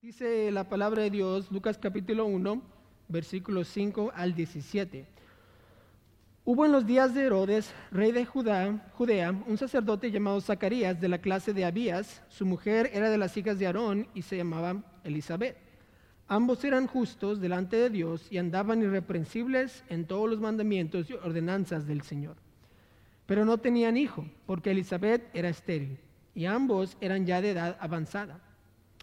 Dice la palabra de Dios, Lucas capítulo 1, versículos 5 al 17. Hubo en los días de Herodes, rey de Judá, Judea, un sacerdote llamado Zacarías de la clase de Abías. Su mujer era de las hijas de Aarón y se llamaba Elizabeth. Ambos eran justos delante de Dios y andaban irreprensibles en todos los mandamientos y ordenanzas del Señor. Pero no tenían hijo, porque Elizabeth era estéril, y ambos eran ya de edad avanzada.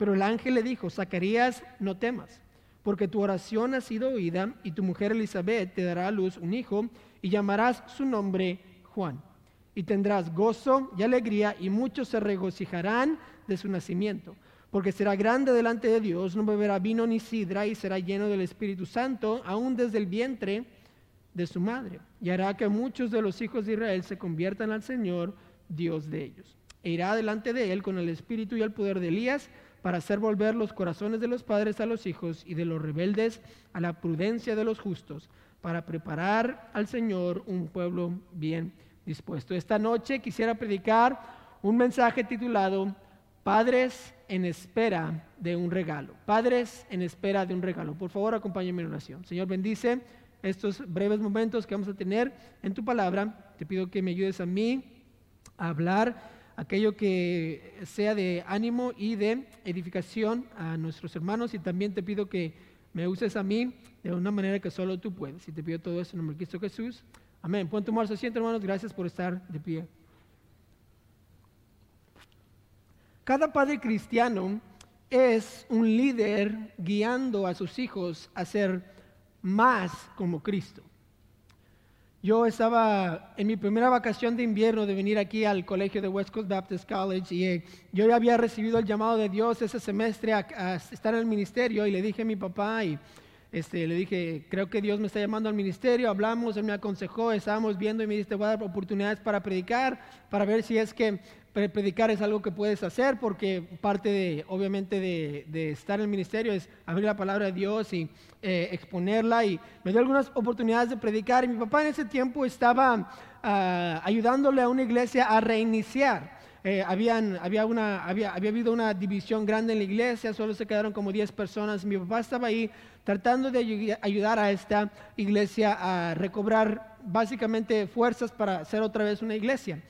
Pero el ángel le dijo, Zacarías, no temas, porque tu oración ha sido oída y tu mujer Elizabeth te dará a luz un hijo y llamarás su nombre Juan. Y tendrás gozo y alegría y muchos se regocijarán de su nacimiento, porque será grande delante de Dios, no beberá vino ni sidra y será lleno del Espíritu Santo, aún desde el vientre de su madre. Y hará que muchos de los hijos de Israel se conviertan al Señor, Dios de ellos. E irá delante de él con el espíritu y el poder de Elías para hacer volver los corazones de los padres a los hijos y de los rebeldes a la prudencia de los justos, para preparar al Señor un pueblo bien dispuesto. Esta noche quisiera predicar un mensaje titulado Padres en espera de un regalo. Padres en espera de un regalo. Por favor, acompáñenme en oración. Señor, bendice estos breves momentos que vamos a tener en tu palabra. Te pido que me ayudes a mí a hablar aquello que sea de ánimo y de edificación a nuestros hermanos y también te pido que me uses a mí de una manera que solo tú puedes. Y te pido todo eso en nombre de Cristo Jesús. Amén. Pueden tomar su asiento, hermanos. Gracias por estar de pie. Cada padre cristiano es un líder guiando a sus hijos a ser más como Cristo. Yo estaba en mi primera vacación de invierno de venir aquí al colegio de West Coast Baptist College y eh, yo ya había recibido el llamado de Dios ese semestre a, estar en el ministerio y le dije a mi papá y este, le dije, creo que Dios me está llamando al ministerio, hablamos, él me aconsejó, estábamos viendo y me dice, te voy a dar oportunidades para predicar, para ver si es que predicar es algo que puedes hacer, porque parte de, obviamente, de, estar en el ministerio es abrir la palabra de Dios y eh, exponerla. Y me dio algunas oportunidades de predicar. Y mi papá en ese tiempo estaba ah, ayudándole a una iglesia a reiniciar. Eh, había, había, habido una división grande en la iglesia, solo se quedaron como 10 personas. Mi papá estaba ahí tratando de ayudar a esta iglesia a recobrar básicamente fuerzas para hacer otra vez una iglesia.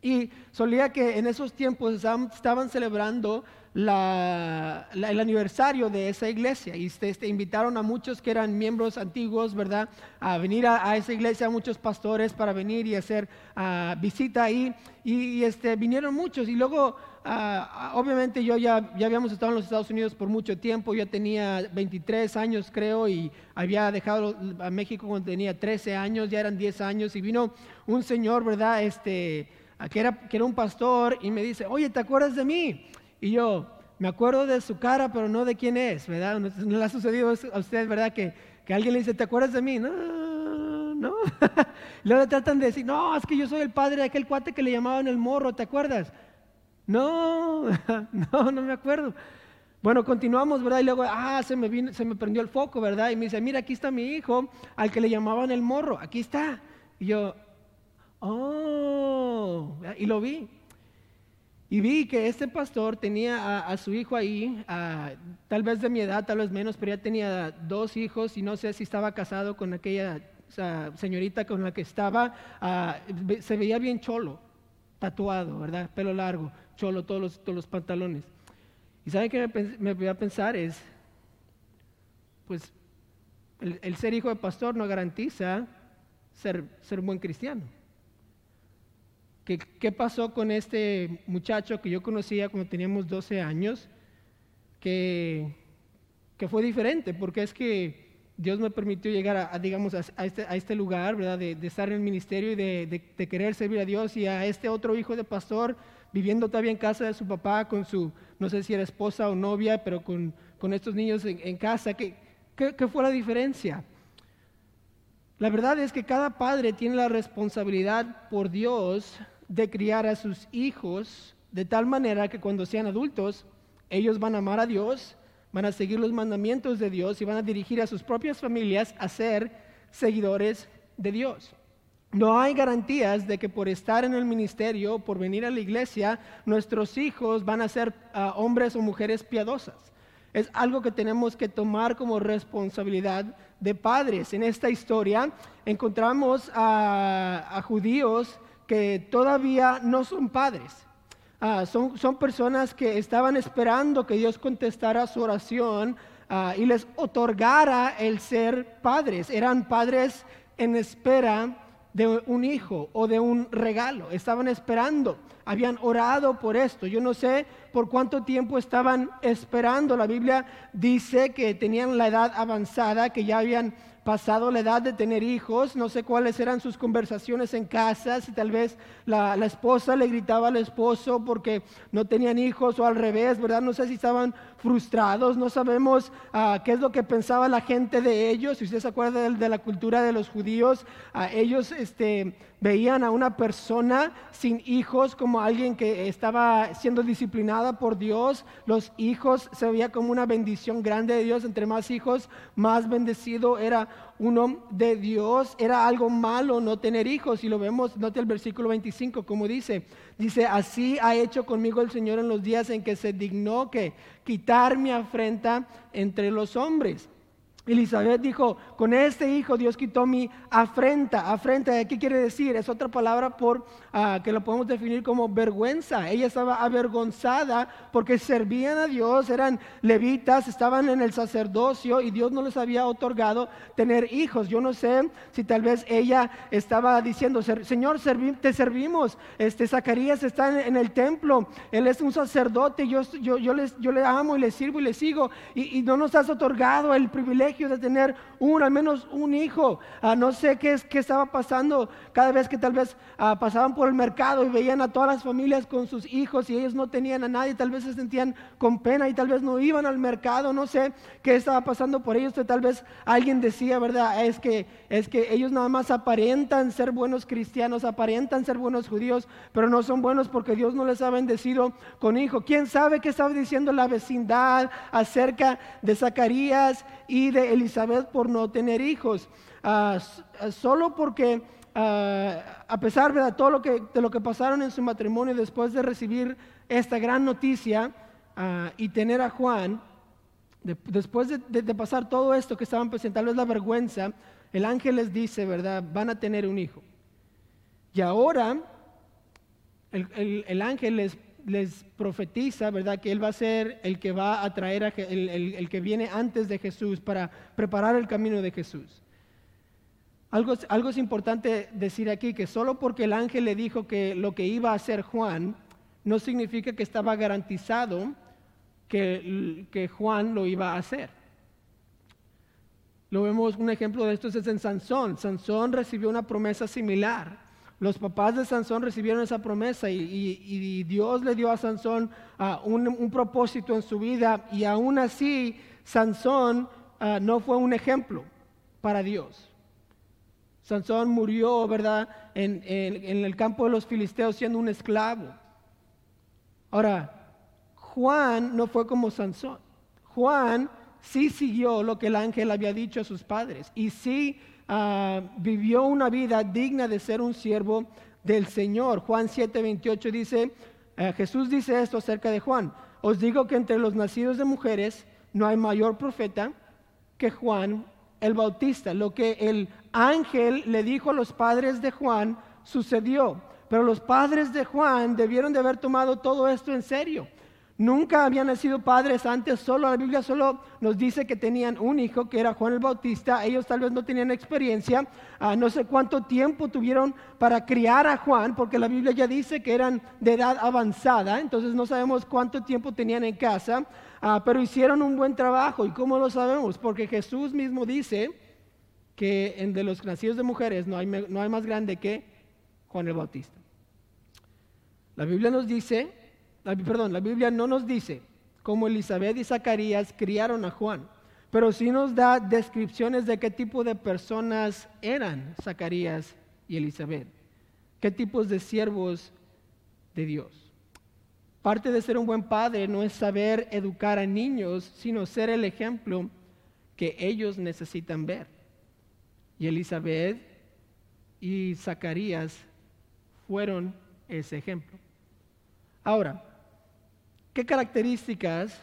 Y solía que en esos tiempos estaban celebrando el aniversario de esa iglesia y este, este, invitaron a muchos que eran miembros antiguos, ¿verdad? A venir a, esa iglesia, muchos pastores para venir y hacer ah, visita ahí. Y, este, vinieron muchos y luego, ah, obviamente yo ya, ya habíamos estado en los Estados Unidos por mucho tiempo, yo tenía 23 años creo y había dejado a México cuando tenía 13 años, ya eran 10 años y vino un señor, ¿verdad? Este que era, que era un pastor y me dice, oye, ¿te acuerdas de mí? Y yo, me acuerdo de su cara, pero no de quién es, ¿verdad? ¿No, le ha sucedido a ustedes, verdad? Que, que alguien le dice, ¿te acuerdas de mí? No, no. luego le tratan de decir, no, es que yo soy el padre de aquel cuate que le llamaban el morro, ¿te acuerdas? No, no, no me acuerdo. Bueno, continuamos, ¿verdad? Y luego, ah, se me, vino, se me prendió el foco, ¿verdad? Y me dice, mira, aquí está mi hijo, al que le llamaban el morro, aquí está. Y yo, oh, y lo vi. Y vi que este pastor tenía a, su hijo ahí, tal vez de mi edad, tal vez menos, pero ya tenía dos hijos y no sé si estaba casado con aquella señorita con la que estaba. Ah, se veía bien cholo, tatuado, ¿verdad? Pelo largo, cholo, todos los, todos los pantalones. Y ¿saben qué me, voy a pensar? Es, pues, el, ser hijo de pastor no garantiza ser, ser buen cristiano. ¿Qué, pasó con este muchacho que yo conocía cuando teníamos 12 años? Que, que fue diferente, porque es que Dios me permitió llegar a, digamos, a, este, a, este, lugar, ¿verdad? De, estar en el ministerio y de, de, querer servir a Dios y a este otro hijo de pastor viviendo todavía en casa de su papá con su, no sé si era esposa o novia, pero con, con estos niños en, casa. ¿Qué, ¿Qué, ¿Qué fue la diferencia? La verdad es que cada padre tiene la responsabilidad por Dios de criar a sus hijos de tal manera que cuando sean adultos, ellos van a amar a Dios, van a seguir los mandamientos de Dios y van a dirigir a sus propias familias a ser seguidores de Dios. No hay garantías de que por estar en el ministerio, por venir a la iglesia, nuestros hijos van a ser uh, hombres o mujeres piadosas. Es algo que tenemos que tomar como responsabilidad de padres. En esta historia encontramos a judíos que todavía no son padres. Uh, son, son, personas que estaban esperando que Dios contestara su oración uh, y les otorgara el ser padres. Eran padres en espera de un hijo o de un regalo. Estaban esperando, habían orado por esto. Yo no sé por cuánto tiempo estaban esperando. La Biblia dice que tenían la edad avanzada, que ya habían pasado la edad de tener hijos, no sé cuáles eran sus conversaciones en casa, si tal vez la, la, esposa le gritaba al esposo porque no tenían hijos o al revés, ¿verdad? No sé si estaban frustrados, no sabemos uh, qué es lo que pensaba la gente de ellos, si usted se acuerda de, la cultura de los judíos, uh, ellos este, veían a una persona sin hijos como alguien que estaba siendo disciplinada por Dios, los hijos se veía como una bendición grande de Dios, entre más hijos, más bendecido era uno de Dios, era algo malo no tener hijos. Y lo vemos, note el versículo 25, como dice, dice, así ha hecho conmigo el Señor en los días en que se dignó que quitar mi afrenta entre los hombres. Elizabeth dijo, con este hijo Dios quitó mi afrenta. Afrenta, ¿qué quiere decir? Es otra palabra por, uh, que lo podemos definir como vergüenza. Ella estaba avergonzada porque servían a Dios, eran levitas, estaban en el sacerdocio y Dios no les había otorgado tener hijos. Yo no sé si tal vez ella estaba diciendo, Señor, te servimos. Este Zacarías está en, el templo, él es un sacerdote, yo, yo, yo, les, yo le amo y le sirvo y le sigo y no nos has otorgado el privilegio de tener un, al menos un hijo. Uh, no sé qué, es, qué estaba pasando cada vez que tal vez uh, pasaban por el mercado y veían a todas las familias con sus hijos y ellos no tenían a nadie, tal vez se sentían con pena y tal vez no iban al mercado, no sé qué estaba pasando por ellos. Tal vez alguien decía, ¿verdad? Es que, es que ellos nada más aparentan ser buenos cristianos, aparentan ser buenos judíos, pero no son buenos porque Dios no les ha bendecido con hijo. ¿Quién sabe qué estaba diciendo la vecindad acerca de Zacarías y de Elizabeth por no tener hijos. Uh, solo porque, uh, a pesar de todo lo que, de lo que pasaron en su matrimonio después de recibir esta gran noticia y tener a Juan, de, después de, pasar todo esto que estaban presentando, es la vergüenza, el ángel les dice, ¿verdad? Van a tener un hijo. Y ahora el, el ángel les les profetiza, ¿verdad? Que Él va a ser el que va a traer, a, el, que viene antes de Jesús para preparar el camino de Jesús. Algo, algo, es importante decir aquí, que solo porque el ángel le dijo que lo que iba a hacer Juan, no significa que estaba garantizado que, que Juan lo iba a hacer. Lo vemos, un ejemplo de esto es en Sansón. Sansón recibió una promesa similar. Los papás de Sansón recibieron esa promesa y, Dios le dio a Sansón uh, un, propósito en su vida y aún así Sansón uh, no fue un ejemplo para Dios. Sansón murió, ¿verdad?, en, en el campo de los filisteos siendo un esclavo. Ahora, Juan no fue como Sansón. Juan sí siguió lo que el ángel había dicho a sus padres y sí uh, vivió una vida digna de ser un siervo del Señor. Juan 7, 28 dice, uh, Jesús dice esto acerca de Juan, os digo que entre los nacidos de mujeres no hay mayor profeta que Juan el Bautista. Lo que el ángel le dijo a los padres de Juan sucedió, pero los padres de Juan debieron de haber tomado todo esto en serio. Nunca habían nacido padres antes, solo la Biblia solo nos dice que tenían un hijo que era Juan el Bautista. Ellos tal vez no tenían experiencia, uh, no sé cuánto tiempo tuvieron para criar a Juan, porque la Biblia ya dice que eran de edad avanzada, entonces no sabemos cuánto tiempo tenían en casa, uh, pero hicieron un buen trabajo. ¿Y cómo lo sabemos? Porque Jesús mismo dice que en de los nacidos de mujeres no hay más grande que Juan el Bautista. La Biblia nos dice perdón, la Biblia no nos dice cómo Elizabeth y Zacarías criaron a Juan, pero sí nos da descripciones de qué tipo de personas eran Zacarías y Elizabeth, qué tipos de siervos de Dios. Parte de ser un buen padre no es saber educar a niños, sino ser el ejemplo que ellos necesitan ver. Y Elizabeth y Zacarías fueron ese ejemplo. Ahora, ¿qué características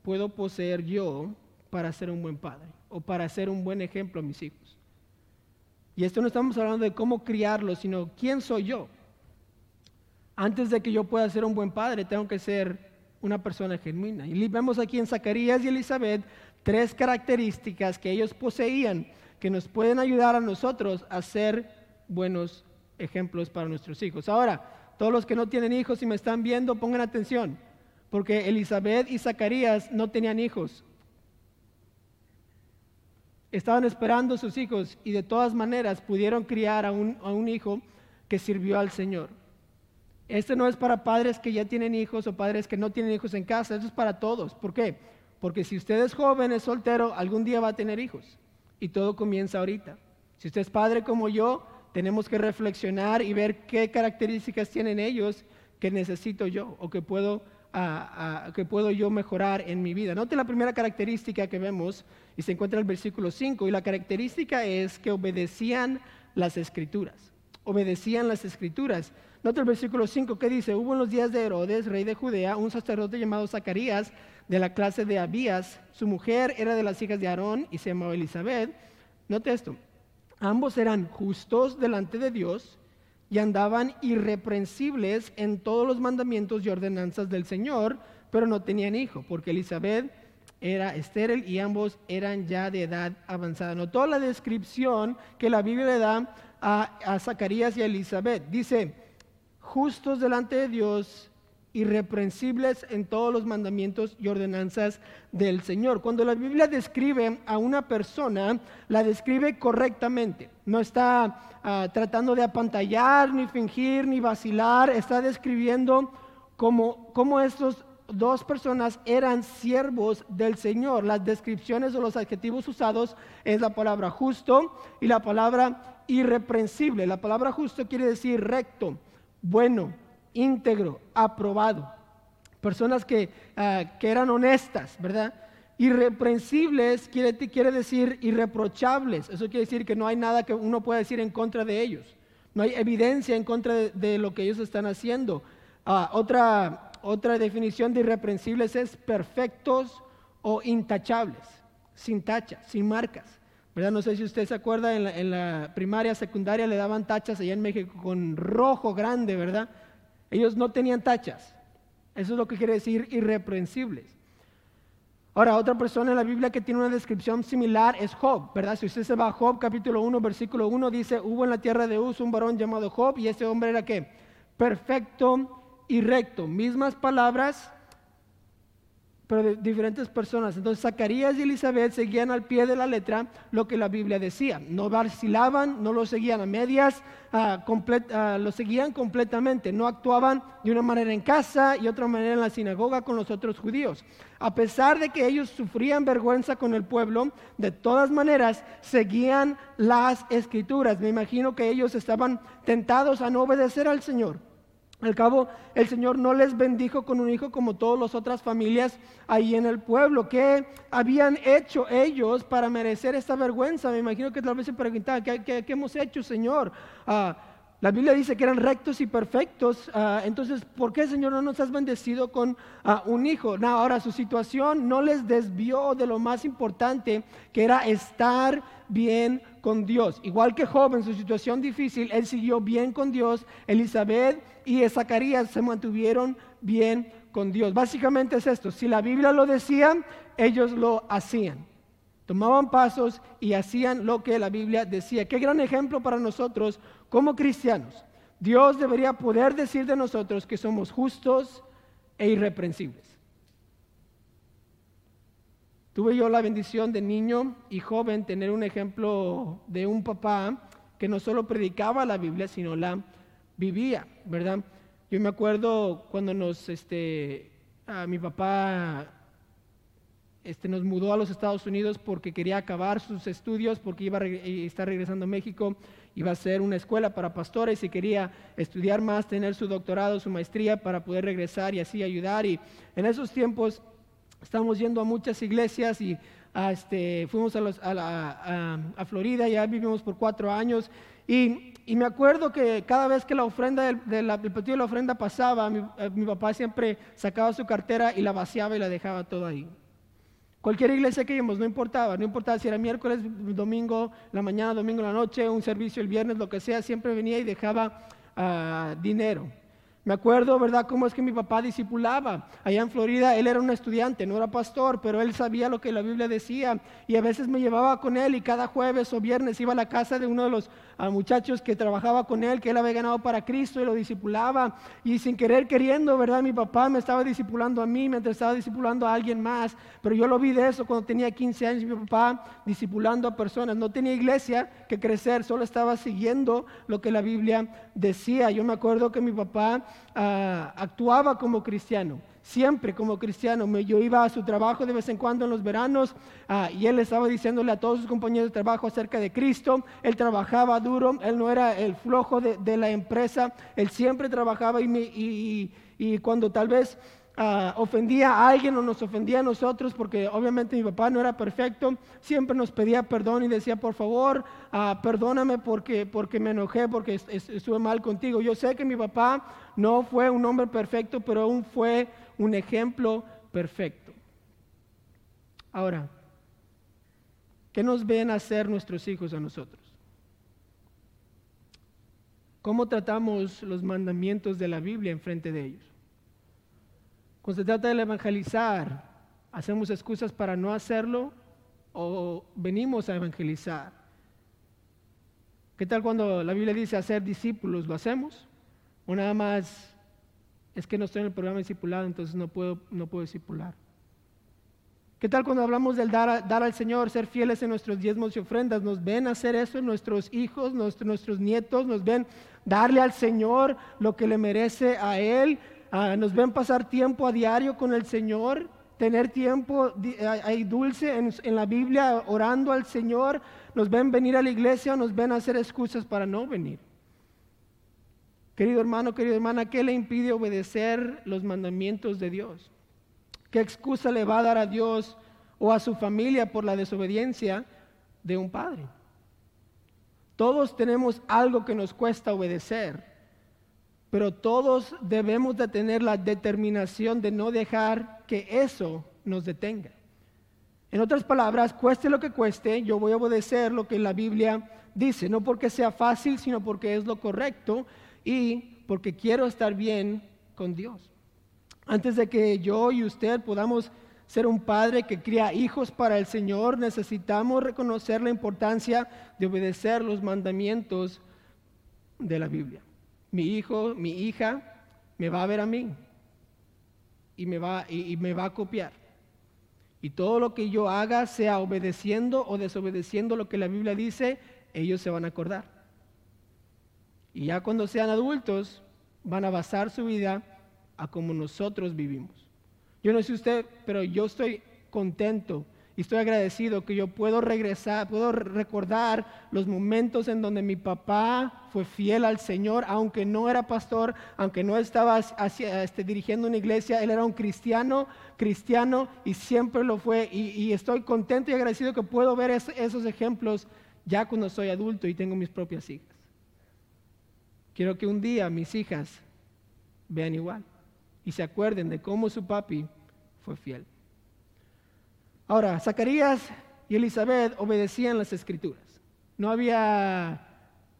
puedo poseer yo para ser un buen padre o para ser un buen ejemplo a mis hijos? Y esto no estamos hablando de cómo criarlos, sino quién soy yo. Antes de que yo pueda ser un buen padre, tengo que ser una persona genuina. Y vemos aquí en Zacarías y Elizabeth tres características que ellos poseían que nos pueden ayudar a nosotros a ser buenos ejemplos para nuestros hijos. Ahora, todos los que no tienen hijos y me están viendo, pongan atención, porque Elizabeth y Zacarías no tenían hijos. Estaban esperando sus hijos y de todas maneras pudieron criar a un, a un hijo que sirvió al Señor. Este no es para padres que ya tienen hijos o padres que no tienen hijos en casa, esto es para todos. ¿Por qué? Porque si usted es joven, es soltero, algún día va a tener hijos. Y todo comienza ahorita. Si usted es padre como yo, tenemos que reflexionar y ver qué características tienen ellos que necesito yo o que puedo, que puedo yo mejorar en mi vida. Note la primera característica que vemos y se encuentra en el versículo 5 y la característica es que obedecían las escrituras. Obedecían las escrituras. Nota el versículo 5 que dice, hubo en los días de Herodes, rey de Judea, un sacerdote llamado Zacarías, de la clase de Abías. Su mujer era de las hijas de Aarón y se llamaba Elizabeth. Note esto, ambos eran justos delante de Dios y andaban irreprensibles en todos los mandamientos y ordenanzas del Señor, pero no tenían hijo, porque Elizabeth era estéril y ambos eran ya de edad avanzada. Notó la descripción que la Biblia le da a, a Zacarías y a Elizabeth. Dice, justos delante de Dios, irreprensibles en todos los mandamientos y ordenanzas del Señor. Cuando la Biblia describe a una persona, la describe correctamente. No está ah, tratando de apantallar, ni fingir, ni vacilar. Está describiendo cómo, cómo estos dos personas eran siervos del Señor. Las descripciones o los adjetivos usados es la palabra justo y la palabra irreprensible. La palabra justo quiere decir recto bueno, íntegro, aprobado. Personas que, ah, que eran honestas, ¿verdad? Irreprensibles quiere, quiere, decir irreprochables. Eso quiere decir que no hay nada que uno pueda decir en contra de ellos. No hay evidencia en contra de, lo que ellos están haciendo. Ah, otra, otra definición de irreprensibles es perfectos o intachables, sin tacha, sin marcas. No sé si usted se acuerda, en la, primaria, secundaria le daban tachas allá en México con rojo grande, ¿verdad? Ellos no tenían tachas. Eso es lo que quiere decir irreprensibles. Ahora, otra persona en la Biblia que tiene una descripción similar es Job, ¿verdad? Si usted se va a Job, capítulo 1, versículo 1, dice, hubo en la tierra de Uz un varón llamado Job y ese hombre era qué? Perfecto y recto. Mismas palabras, pero diferentes personas. Entonces Zacarías y Elizabeth seguían al pie de la letra lo que la Biblia decía. No vacilaban, no lo seguían a medias, uh, lo seguían completamente. No actuaban de una manera en casa y otra manera en la sinagoga con los otros judíos. A pesar de que ellos sufrían vergüenza con el pueblo, de todas maneras seguían las escrituras. Me imagino que ellos estaban tentados a no obedecer al Señor. Al cabo, el Señor no les bendijo con un hijo como todas las otras familias ahí en el pueblo. ¿Qué habían hecho ellos para merecer esta vergüenza? Me imagino que tal vez se preguntaban, ¿qué, hemos hecho, Señor? Ah, la Biblia dice que eran rectos y perfectos. Ah, entonces, ¿por qué, Señor, no nos has bendecido con ah, un hijo? ahora, su situación no les desvió de lo más importante, que era estar bien con Dios. Igual que Job en su situación difícil, él siguió bien con Dios. Elizabeth y Zacarías se mantuvieron bien con Dios. Básicamente es esto, si la Biblia lo decía, ellos lo hacían. Tomaban pasos y hacían lo que la Biblia decía. Qué gran ejemplo para nosotros como cristianos. Dios debería poder decir de nosotros que somos justos e irreprensibles. Tuve yo la bendición de niño y joven tener un ejemplo de un papá que no solo predicaba la Biblia, sino la vivía, ¿verdad? Yo me acuerdo cuando nos, este, a mi papá este, nos mudó a los Estados Unidos porque quería acabar sus estudios, porque iba a estar regresando a México, iba a ser una escuela para pastores y quería estudiar más, tener su doctorado, su maestría para poder regresar y así ayudar. Y en esos tiempos estábamos yendo a muchas iglesias y este, fuimos a, a, Florida, ya vivimos por cuatro años. Y, me acuerdo que cada vez que la ofrenda del, partido de la ofrenda pasaba, mi, eh, mi papá siempre sacaba su cartera y la vaciaba y la dejaba todo ahí. Cualquier iglesia que íbamos, no importaba, no importaba si era miércoles, domingo, la mañana, domingo, la noche, un servicio el viernes, lo que sea, siempre venía y dejaba ah, dinero. Me acuerdo, ¿verdad?, cómo es que mi papá discipulaba. Allá en Florida, él era un estudiante, no era pastor, pero él sabía lo que la Biblia decía. Y a veces me llevaba con él y cada jueves o viernes iba a la casa de uno de los ah, muchachos que trabajaba con él, que él había ganado para Cristo y lo discipulaba. Y sin querer queriendo, ¿verdad? Mi papá me estaba discipulando a mí mientras estaba discipulando a alguien más. Pero yo lo vi de eso cuando tenía 15 años, mi papá discipulando a personas. No tenía iglesia que crecer, solo estaba siguiendo lo que la Biblia decía. Yo me acuerdo que mi papá Ah, actuaba como cristiano, siempre como cristiano. yo iba a su trabajo de vez en cuando en los veranos ah, y él estaba diciéndole a todos sus compañeros de trabajo acerca de Cristo. Él trabajaba duro, él no era el flojo de, la empresa, él siempre trabajaba y, y cuando tal vez Ah, ofendía a alguien o nos ofendía a nosotros, porque obviamente mi papá no era perfecto, siempre nos pedía perdón y decía, por favor, ah, perdóname porque, porque me enojé, porque estuve mal contigo. Yo sé que mi papá no fue un hombre perfecto, pero aún fue un ejemplo perfecto. Ahora, ¿qué nos ven hacer nuestros hijos a nosotros? ¿Cómo tratamos los mandamientos de la Biblia en frente de ellos? Cuando se trata de evangelizar, ¿hacemos excusas para no hacerlo o venimos a evangelizar? ¿Qué tal cuando la Biblia dice hacer discípulos? ¿Lo hacemos? ¿O nada más es que no estoy en el programa discipulado, entonces no puedo, no puedo discipular? ¿Qué tal cuando hablamos del dar, dar, al Señor, ser fieles en nuestros diezmos y ofrendas? ¿Nos ven hacer eso nuestros hijos, nuestros nietos? ¿Nos ven darle al Señor lo que le merece a Él? Ah, nos ven pasar tiempo a diario con el Señor, tener tiempo ahí dulce en, la Biblia orando al Señor, nos ven venir a la iglesia, nos ven hacer excusas para no venir. Querido hermano, querida hermana, ¿qué le impide obedecer los mandamientos de Dios? ¿Qué excusa le va a dar a Dios o a su familia por la desobediencia de un padre? Todos tenemos algo que nos cuesta obedecer pero todos debemos de tener la determinación de no dejar que eso nos detenga. En otras palabras, cueste lo que cueste, yo voy a obedecer lo que la Biblia dice, no porque sea fácil, sino porque es lo correcto y porque quiero estar bien con Dios. Antes de que yo y usted podamos ser un padre que cría hijos para el Señor, necesitamos reconocer la importancia de obedecer los mandamientos de la Biblia mi hijo, mi hija, me va a ver a mí y me va, y, me va a copiar. Y todo lo que yo haga, sea obedeciendo o desobedeciendo lo que la Biblia dice, ellos se van a acordar. Y ya cuando sean adultos, van a basar su vida a como nosotros vivimos. Yo no sé usted, pero yo estoy contento y estoy agradecido que yo puedo regresar, puedo recordar los momentos en donde mi papá fue fiel al Señor, aunque no era pastor, aunque no estaba este, dirigiendo una iglesia, él era un cristiano, cristiano y siempre lo fue. Y, estoy contento y agradecido que puedo ver esos ejemplos ya cuando soy adulto y tengo mis propias hijas. Quiero que un día mis hijas vean igual y se acuerden de cómo su papi fue fiel. Ahora, Zacarías y Elizabeth obedecían las escrituras. No había,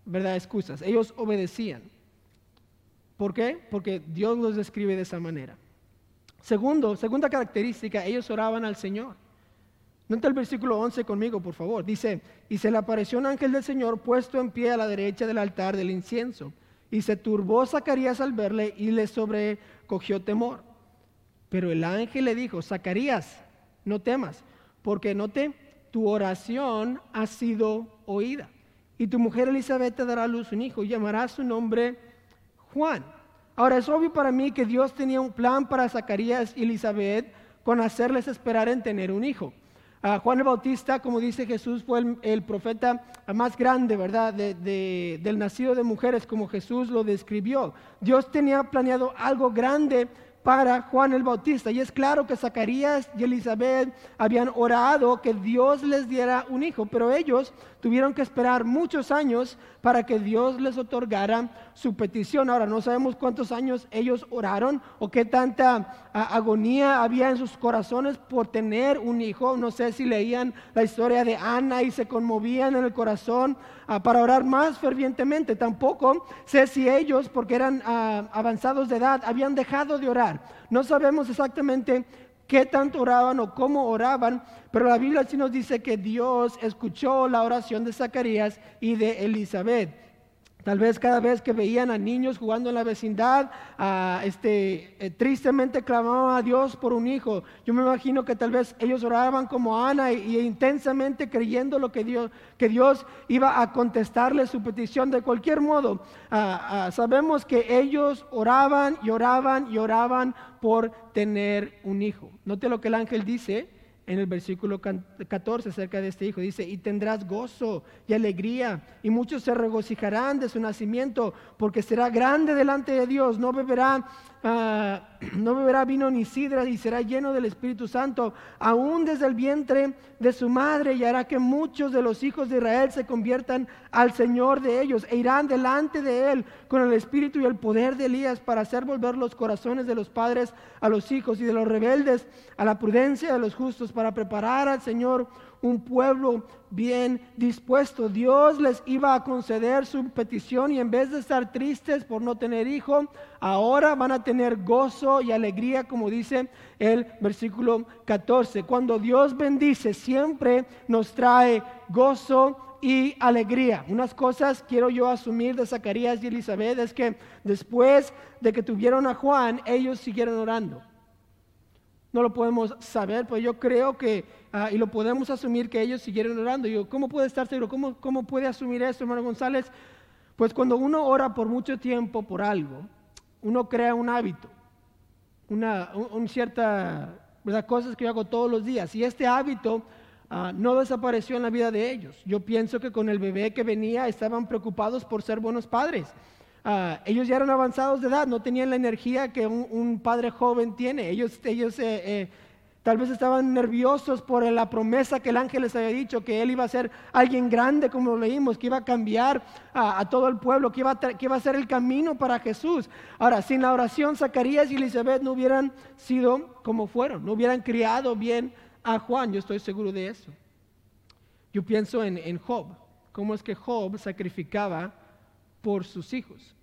¿verdad?, excusas. Ellos obedecían. ¿Por qué? Porque Dios los describe de esa manera. Segundo, segunda característica, ellos oraban al Señor. Nota el versículo 11 conmigo, por favor. Dice, y se le apareció un ángel del Señor puesto en pie a la derecha del altar del incienso. Y se turbó Zacarías al verle y le sobrecogió temor. Pero el ángel le dijo, Zacarías, no temas, porque note, tu oración ha sido oída. Y tu mujer Elizabeth te dará a luz un hijo y llamará su nombre Juan. Ahora es obvio para mí que Dios tenía un plan para Zacarías y Elizabeth con hacerles esperar en tener un hijo. Juan el Bautista, como dice Jesús, fue el, profeta más grande, ¿verdad? del nacido de mujeres, como Jesús lo describió. Dios tenía planeado algo grande para Juan el Bautista. Y es claro que Zacarías y Elizabeth habían orado que Dios les diera un hijo, pero ellos tuvieron que esperar muchos años para que Dios les otorgara su petición. Ahora, no sabemos cuántos años ellos oraron o qué tanta agonía había en sus corazones por tener un hijo. No sé si leían la historia de Ana y se conmovían en el corazón para orar más fervientemente. Tampoco sé si ellos, porque eran ah, avanzados de edad, habían dejado de orar. No sabemos exactamente qué tanto oraban o cómo oraban, pero la Biblia sí nos dice que Dios escuchó la oración de Zacarías y de Elizabeth. Tal vez cada vez que veían a niños jugando en la vecindad, este, eh, tristemente clamaban a Dios por un hijo. Yo me imagino que tal vez ellos oraban como Ana y, intensamente creyendo lo que Dios, que Dios iba a contestarle su petición de cualquier modo. sabemos que ellos oraban y oraban y oraban por tener un hijo. Note lo que el ángel dice en el versículo 14 acerca de este hijo. Dice, y tendrás gozo y alegría, y muchos se regocijarán de su nacimiento, porque será grande delante de Dios, no beberá Ah, no beberá vino ni sidra y será lleno del Espíritu Santo, aún desde el vientre de su madre, y hará que muchos de los hijos de Israel se conviertan al Señor de ellos, e irán delante de él con el Espíritu y el poder de Elías para hacer volver los corazones de los padres a los hijos y de los rebeldes a la prudencia de los justos, para preparar al Señor un pueblo bien dispuesto. Dios les iba a conceder su petición y en vez de estar tristes por no tener hijo, ahora van a tener gozo y alegría, como dice el versículo 14. Cuando Dios bendice, siempre nos trae gozo y alegría. Unas cosas quiero yo asumir de Zacarías y Elizabeth es que después de que tuvieron a Juan, ellos siguieron orando. No lo podemos saber, pero yo creo que Ah, y lo podemos asumir que ellos siguieron orando. yo, ¿cómo puede estar seguro? ¿Cómo, ¿Cómo puede asumir esto, hermano González? Pues cuando uno ora por mucho tiempo por algo, uno crea un hábito, una un, cierta, ¿verdad? Cosas que yo hago todos los días. Y este hábito ah, no desapareció en la vida de ellos. Yo pienso que con el bebé que venía estaban preocupados por ser buenos padres. Ah, ellos ya eran avanzados de edad, no tenían la energía que un, padre joven tiene. Ellos, ellos eh, eh, Tal vez estaban nerviosos por la promesa que el ángel les había dicho, que él iba a ser alguien grande, como lo leímos, que iba a cambiar a, todo el pueblo, que iba, a, que iba a ser el camino para Jesús. Ahora, sin la oración, Zacarías y Elizabeth no hubieran sido como fueron, no hubieran criado bien a Juan, yo estoy seguro de eso. Yo pienso en, en Job, cómo es que Job sacrificaba por sus hijos.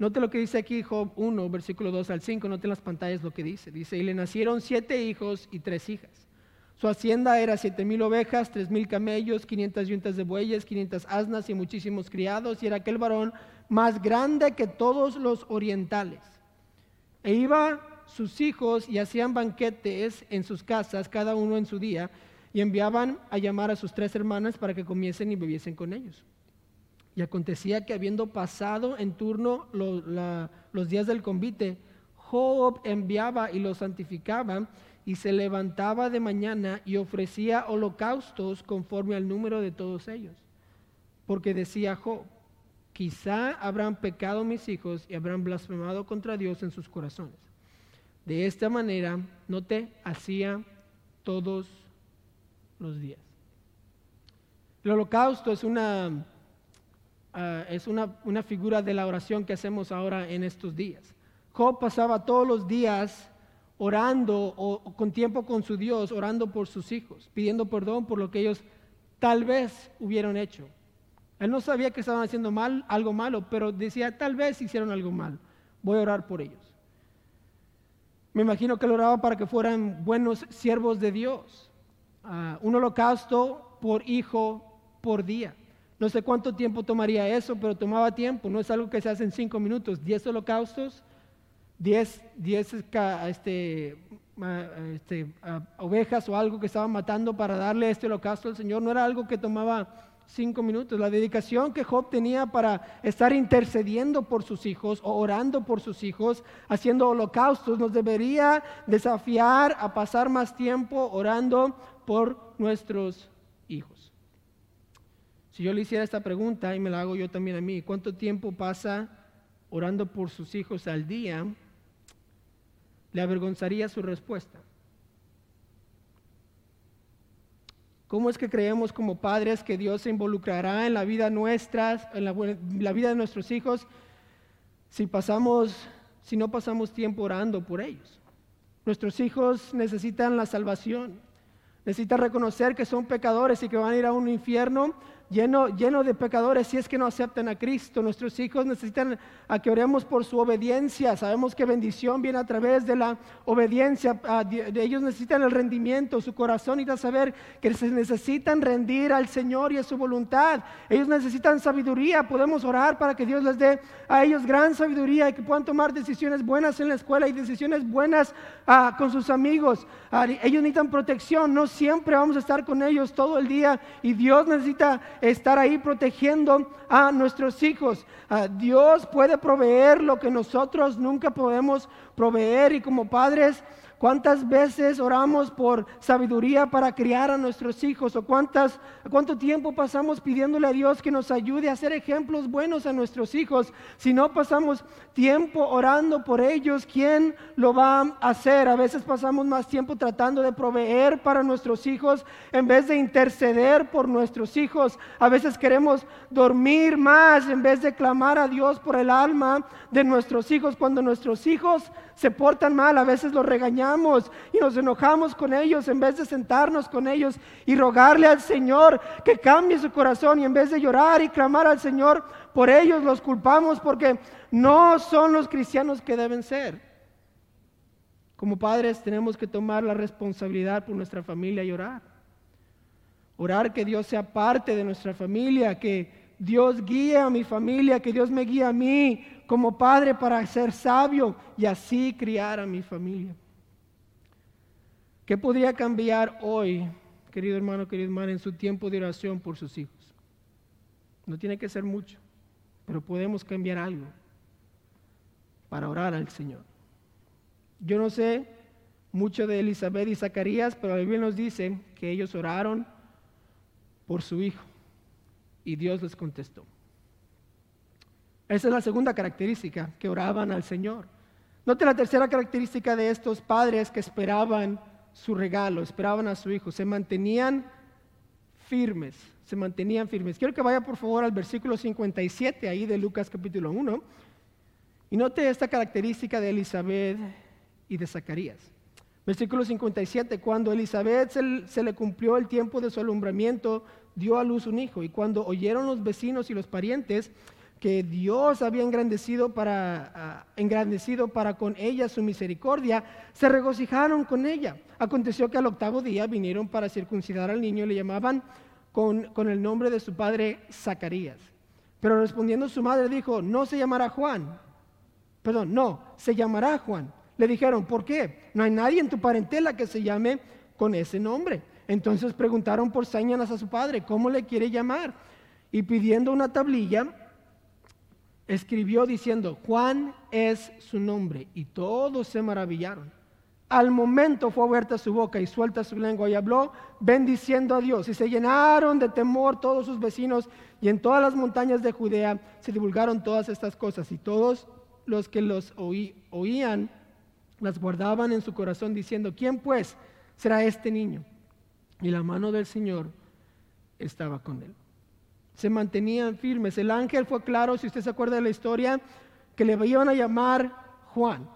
Note lo que dice aquí Job 1, versículo 2 al 5, note en las pantallas lo que dice. Dice, y le nacieron siete hijos y tres hijas. Su hacienda era siete mil ovejas, tres mil camellos, quinientas yuntas de bueyes, quinientas asnas y muchísimos criados, y era aquel varón más grande que todos los orientales. E iba sus hijos y hacían banquetes en sus casas, cada uno en su día, y enviaban a llamar a sus tres hermanas para que comiesen y bebiesen con ellos. Y acontecía que habiendo pasado en turno los días del convite, Job enviaba y los santificaba y se levantaba de mañana y ofrecía holocaustos conforme al número de todos ellos. Porque decía Job, quizá habrán pecado mis hijos y habrán blasfemado contra Dios en sus corazones. De esta manera, no te hacía todos los días. El holocausto es una Ah, es una, una, figura de la oración que hacemos ahora en estos días. Job pasaba todos los días orando o, con tiempo con su Dios, orando por sus hijos, pidiendo perdón por lo que ellos tal vez hubieran hecho. Él no sabía que estaban haciendo mal, algo malo, pero decía, tal vez hicieron algo mal, voy a orar por ellos. Me imagino que él oraba para que fueran buenos siervos de Dios. Ah, un holocausto por hijo por día. No sé cuánto tiempo tomaría eso, pero tomaba tiempo. No es algo que se hace en cinco minutos. Diez holocaustos, diez, diez este, este, ovejas o algo que estaban matando para darle este holocausto al Señor. No era algo que tomaba cinco minutos. La dedicación que Job tenía para estar intercediendo por sus hijos o orando por sus hijos, haciendo holocaustos, nos debería desafiar a pasar más tiempo orando por nuestros. Si yo le hiciera esta pregunta y me la hago yo también a mí, ¿cuánto tiempo pasa orando por sus hijos al día? Le avergonzaría su respuesta. ¿Cómo es que creemos como padres que Dios se involucrará en la vida nuestra, en la, vida de nuestros hijos, si pasamos, si no pasamos tiempo orando por ellos? Nuestros hijos necesitan la salvación, necesitan reconocer que son pecadores y que van a ir a un infierno lleno, lleno de pecadores si es que no aceptan a Cristo. Nuestros hijos necesitan a que oremos por su obediencia. Sabemos que bendición viene a través de la obediencia. ellos necesitan el rendimiento, su corazón y saber que se necesitan rendir al Señor y a su voluntad. Ellos necesitan sabiduría. Podemos orar para que Dios les dé a ellos gran sabiduría y que puedan tomar decisiones buenas en la escuela y decisiones buenas ah, con sus amigos. Ah, ellos necesitan protección. No siempre vamos a estar con ellos todo el día y Dios necesita estar ahí protegiendo a nuestros hijos. Ah, Dios puede proveer lo que nosotros nunca podemos proveer y como padres ¿Cuántas veces oramos por sabiduría para criar a nuestros hijos? ¿O cuántas, cuánto tiempo pasamos pidiéndole a Dios que nos ayude a ser ejemplos buenos a nuestros hijos? Si no pasamos tiempo orando por ellos, ¿quién lo va a hacer? A veces pasamos más tiempo tratando de proveer para nuestros hijos en vez de interceder por nuestros hijos. A veces queremos dormir más en vez de clamar a Dios por el alma de nuestros hijos. Cuando nuestros hijos se portan mal, a veces los regañamos y nos enojamos con ellos en vez de sentarnos con ellos y rogarle al Señor que cambie su corazón y en vez de llorar y clamar al Señor por ellos, los culpamos porque no son los cristianos que deben ser. Como padres tenemos que tomar la responsabilidad por nuestra familia y orar. Orar que Dios sea parte de nuestra familia, que Dios guíe a mi familia, que Dios me guíe a mí, como padre para ser sabio y así criar a mi familia. ¿Qué podría cambiar hoy, querido hermano, querido hermano, en su tiempo de oración por sus hijos? No tiene que ser mucho, pero podemos cambiar algo para orar al Señor. Yo no sé mucho de Elizabeth y Zacarías, pero la Biblia nos dice que ellos oraron por su hijo y Dios les contestó. Esa es la segunda característica, que oraban al Señor. Note la tercera característica de estos padres que esperaban su regalo, esperaban a su hijo, se mantenían firmes, se mantenían firmes. Quiero que vaya por favor al versículo 57 ahí de Lucas capítulo 1 y note esta característica de Elizabeth y de Zacarías. Versículo 57, cuando Elizabeth se, le cumplió el tiempo de su alumbramiento, dio a luz un hijo y cuando oyeron los vecinos y los parientes, que Dios había engrandecido para, ah, engrandecido para con ella su misericordia, se regocijaron con ella. Aconteció que al octavo día vinieron para circuncidar al niño y le llamaban con, con el nombre de su padre Zacarías. Pero respondiendo su madre dijo, no se llamará Juan. Perdón, no, se llamará Juan. Le dijeron, ¿por qué? No hay nadie en tu parentela que se llame con ese nombre. Entonces preguntaron por señas a su padre, ¿cómo le quiere llamar? Y pidiendo una tablilla, escribió diciendo, Juan es su nombre, y todos se maravillaron. Al momento fue abierta su boca y suelta su lengua y habló bendiciendo a Dios. Y se llenaron de temor todos sus vecinos y en todas las montañas de Judea se divulgaron todas estas cosas. Y todos los que los oían las guardaban en su corazón diciendo, ¿quién pues será este niño? Y la mano del Señor estaba con él se mantenían firmes. El ángel fue claro, si usted se acuerda de la historia, que le iban a llamar Juan.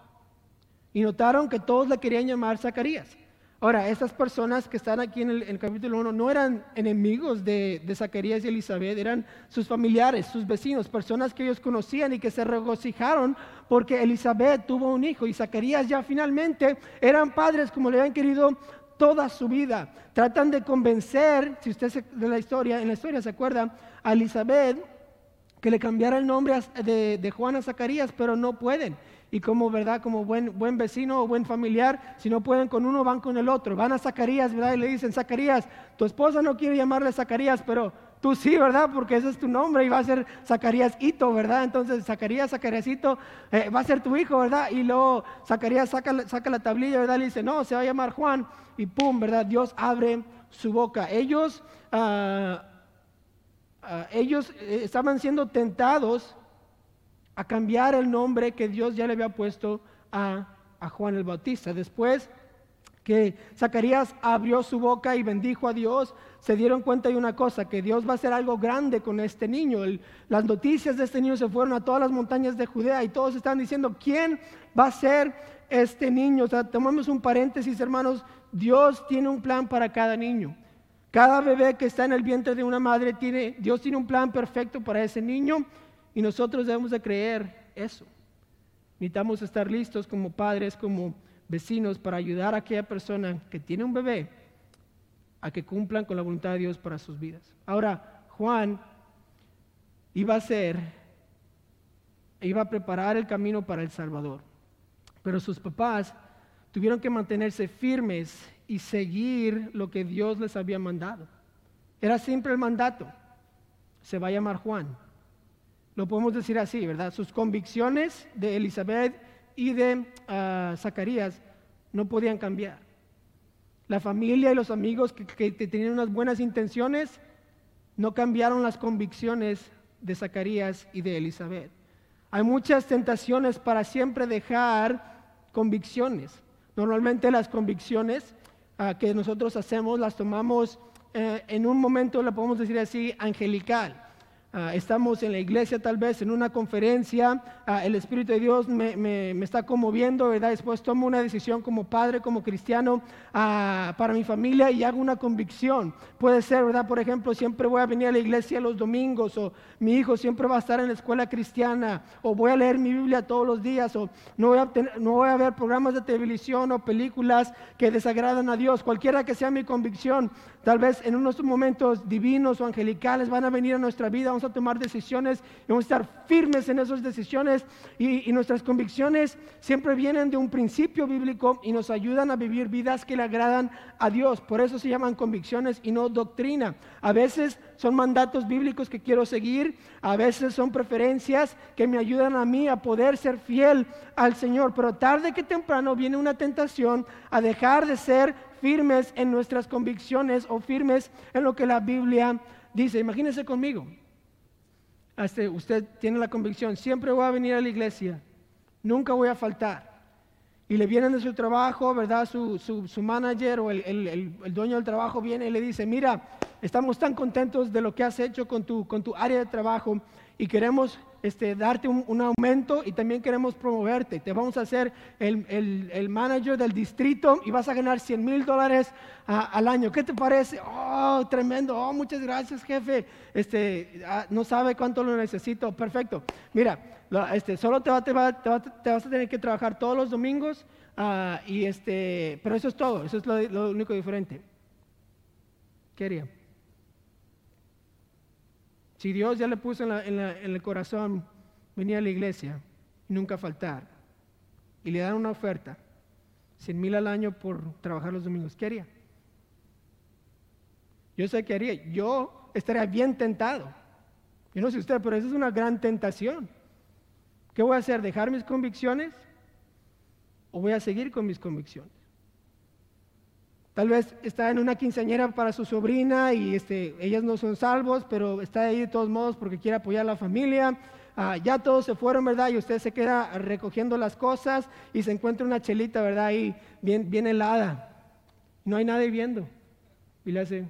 Y notaron que todos le querían llamar Zacarías. Ahora, estas personas que están aquí en el, capítulo 1 no eran enemigos de, Zacarías y Elizabeth, eran sus familiares, sus vecinos, personas que ellos conocían y que se regocijaron porque Elizabeth tuvo un hijo y Zacarías ya finalmente eran padres como le habían querido toda su vida. Tratan de convencer, si usted de la historia, en la historia se acuerda, a Elizabeth que le cambiara el nombre de, de Juan a Zacarías, pero no pueden. Y como, ¿verdad? Como buen, buen vecino o buen familiar, si no pueden con uno, van con el otro. Van a Zacarías, ¿verdad? Y le dicen, Zacarías, tu esposa no quiere llamarle Zacarías, pero tú sí, ¿verdad? Porque ese es tu nombre y va a ser Zacarías Hito, ¿verdad? Entonces Zacarías, Zacarías Hito eh, va a ser tu hijo, ¿verdad? Y luego Zacarías saca, saca la tablilla, ¿verdad? Le dice, no, se va a llamar Juan y pum, ¿verdad? Dios abre su boca. Ellos, ah, ah, ellos eh, estaban siendo tentados a cambiar el nombre que Dios ya le había puesto a, a Juan el Bautista. Después que Zacarías abrió su boca y bendijo a Dios, se dieron cuenta de una cosa, que Dios va a hacer algo grande con este niño. las noticias de este niño se fueron a todas las montañas de Judea y todos están diciendo, ¿quién va a ser este niño? O sea, tomamos un paréntesis, hermanos, Dios tiene un plan para cada niño. Cada bebé que está en el vientre de una madre tiene, Dios tiene un plan perfecto para ese niño y nosotros debemos de creer eso. Necesitamos estar listos como padres, como vecinos para ayudar a aquella persona que tiene un bebé a que cumplan con la voluntad de Dios para sus vidas. Ahora, Juan iba a ser, iba a preparar el camino para el Salvador, pero sus papás tuvieron que mantenerse firmes y seguir lo que Dios les había mandado. Era siempre el mandato. Se va a llamar Juan. Lo podemos decir así, ¿verdad? Sus convicciones de Elizabeth y de ah, Zacarías no podían cambiar. La familia y los amigos que, tenían unas buenas intenciones no cambiaron las convicciones de Zacarías y de Elizabeth. Hay muchas tentaciones para siempre dejar convicciones. Normalmente las convicciones ah, que nosotros hacemos las tomamos eh, en un momento, le podemos decir así, angelical. Ah, estamos en la iglesia tal vez, en una conferencia, ah, el Espíritu de Dios me, está conmoviendo, ¿verdad? Después tomo una decisión como padre, como cristiano, ah, para mi familia y hago una convicción. Puede ser, ¿verdad? Por ejemplo, siempre voy a venir a la iglesia los domingos, o mi hijo siempre va a estar en la escuela cristiana, o voy a leer mi Biblia todos los días, o no voy a, no voy a ver programas de televisión o películas que desagradan a Dios. Cualquiera que sea mi convicción, tal vez en unos momentos divinos o angelicales van a venir a nuestra vida, a tomar decisiones y vamos a estar firmes en esas decisiones y, nuestras convicciones siempre vienen de un principio bíblico y nos ayudan a vivir vidas que le agradan a Dios. Por eso se llaman convicciones y no doctrina. A veces son mandatos bíblicos que quiero seguir, a veces son preferencias que me ayudan a mí a poder ser fiel al Señor, pero tarde que temprano viene una tentación a dejar de ser firmes en nuestras convicciones o firmes en lo que la Biblia dice. Imagínense conmigo, usted tiene la convicción, siempre voy a venir a la iglesia, nunca voy a faltar. Y le vienen de su trabajo, ¿verdad? Su, su, manager o el, el, dueño del trabajo viene y le dice, mira, estamos tan contentos de lo que has hecho con tu, con tu área de trabajo y queremos este, darte un, aumento y también queremos promoverte. Te vamos a hacer el, manager del distrito y vas a ganar 100 mil dólares al año. ¿Qué te parece? Oh, tremendo. Oh, muchas gracias, jefe. Este, ah, no sabe cuánto lo necesito. Perfecto. Mira, este, solo te, te, vas a tener que trabajar todos los domingos. Ah, y este, pero eso es todo. Eso es lo, único diferente. ¿Qué haría? Si Dios ya le puso en, el corazón venir a la iglesia y nunca faltar, y le dan una oferta, 100 mil al año por trabajar los domingos, ¿qué haría? Yo sé qué haría. Yo estaría bien tentado. Yo no sé usted, pero esa es una gran tentación. ¿Qué voy a hacer? ¿Dejar mis convicciones? ¿O voy a seguir con mis convicciones? Tal vez está en una quinceañera para su sobrina y este, ellas no son salvos, pero está ahí de todos modos porque quiere apoyar a la familia. Ah, ya todos se fueron, ¿verdad? Y usted se queda recogiendo las cosas y se encuentra una chelita, ¿verdad? Ahí bien, bien helada. No hay nadie viendo. Y le hace.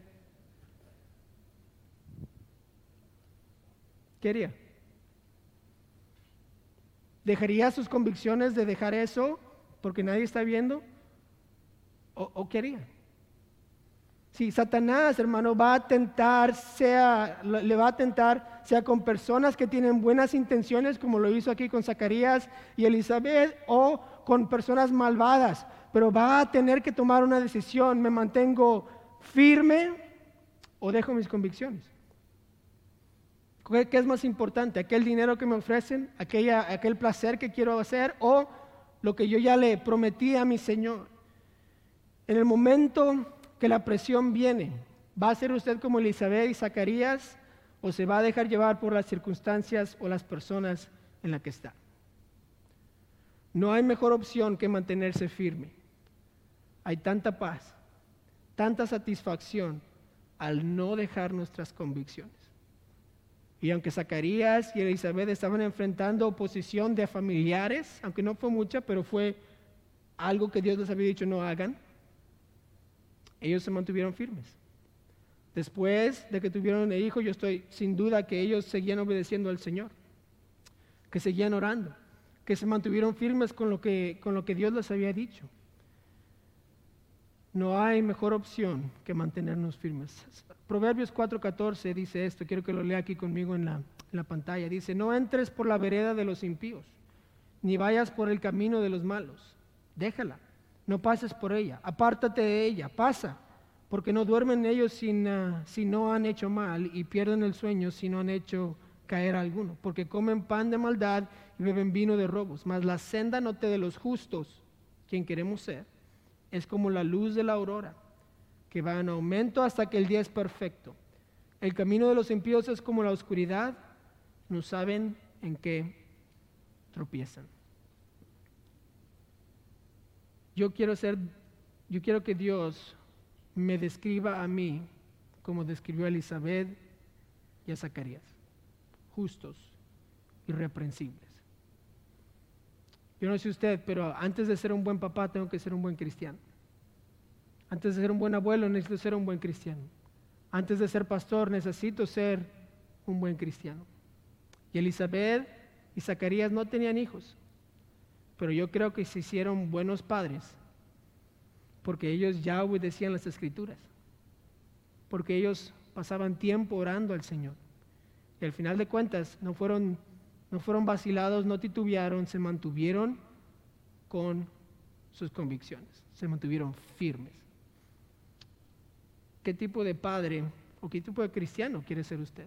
¿Dejaría sus convicciones de dejar eso porque nadie está viendo? ¿O, o? Si Satanás, hermano, va a tentar, sea, le va a tentar, sea con personas que tienen buenas intenciones, como lo hizo aquí con Zacarías y Elizabeth, o con personas malvadas, pero va a tener que tomar una decisión, me mantengo firme o dejo mis convicciones. ¿Qué es más importante? ¿Aquel dinero que me ofrecen? Aquella, ¿Aquel placer que quiero hacer? ¿O lo que yo ya le prometí a mi Señor? En el momento que la presión viene, ¿va a ser usted como Elizabeth y Zacarías o se va a dejar llevar por las circunstancias o las personas en las que está. No hay mejor opción que mantenerse firme. Hay tanta paz, tanta satisfacción al no dejar nuestras convicciones. Y aunque Zacarías y Elizabeth estaban enfrentando oposición de familiares, aunque no fue mucha, pero fue algo que Dios les había dicho no hagan, ellos se mantuvieron firmes. Después de que tuvieron el hijo, yo estoy sin duda que ellos seguían obedeciendo al Señor, que seguían orando, que se mantuvieron firmes con lo que, Dios les había dicho. No hay mejor opción que mantenernos firmes. Proverbios 4:14 dice esto, quiero que lo lea aquí conmigo en la pantalla. Dice, no entres por la vereda de los impíos, ni vayas por el camino de los malos. Déjala, no pases por ella, apártate de ella, pasa, porque no duermen ellos sin, ah, si no han hecho mal y pierden el sueño si no han hecho caer alguno, porque comen pan de maldad y beben vino de robos, mas la senda note de los justos, quien queremos ser, es como la luz de la aurora, que va en aumento hasta que el día es perfecto. El camino de los impíos es como la oscuridad, no saben en qué tropiezan. Yo quiero ser, yo quiero que Dios me describa a mí como describió a Elizabeth y a Zacarías, justos, irreprensibles. Yo no sé usted, pero antes de ser un buen papá tengo que ser un buen cristiano. Antes de ser un buen abuelo necesito ser un buen cristiano. Antes de ser pastor necesito ser un buen cristiano. Y Elizabeth y Zacarías no tenían hijos, pero yo creo que se hicieron buenos padres porque ellos ya obedecían las escrituras, porque ellos pasaban tiempo orando al Señor. Y al final de cuentas no fueron no fueron vacilados, no titubearon, se mantuvieron con sus convicciones, se mantuvieron firmes. ¿Qué tipo de padre o qué tipo de cristiano quiere ser usted?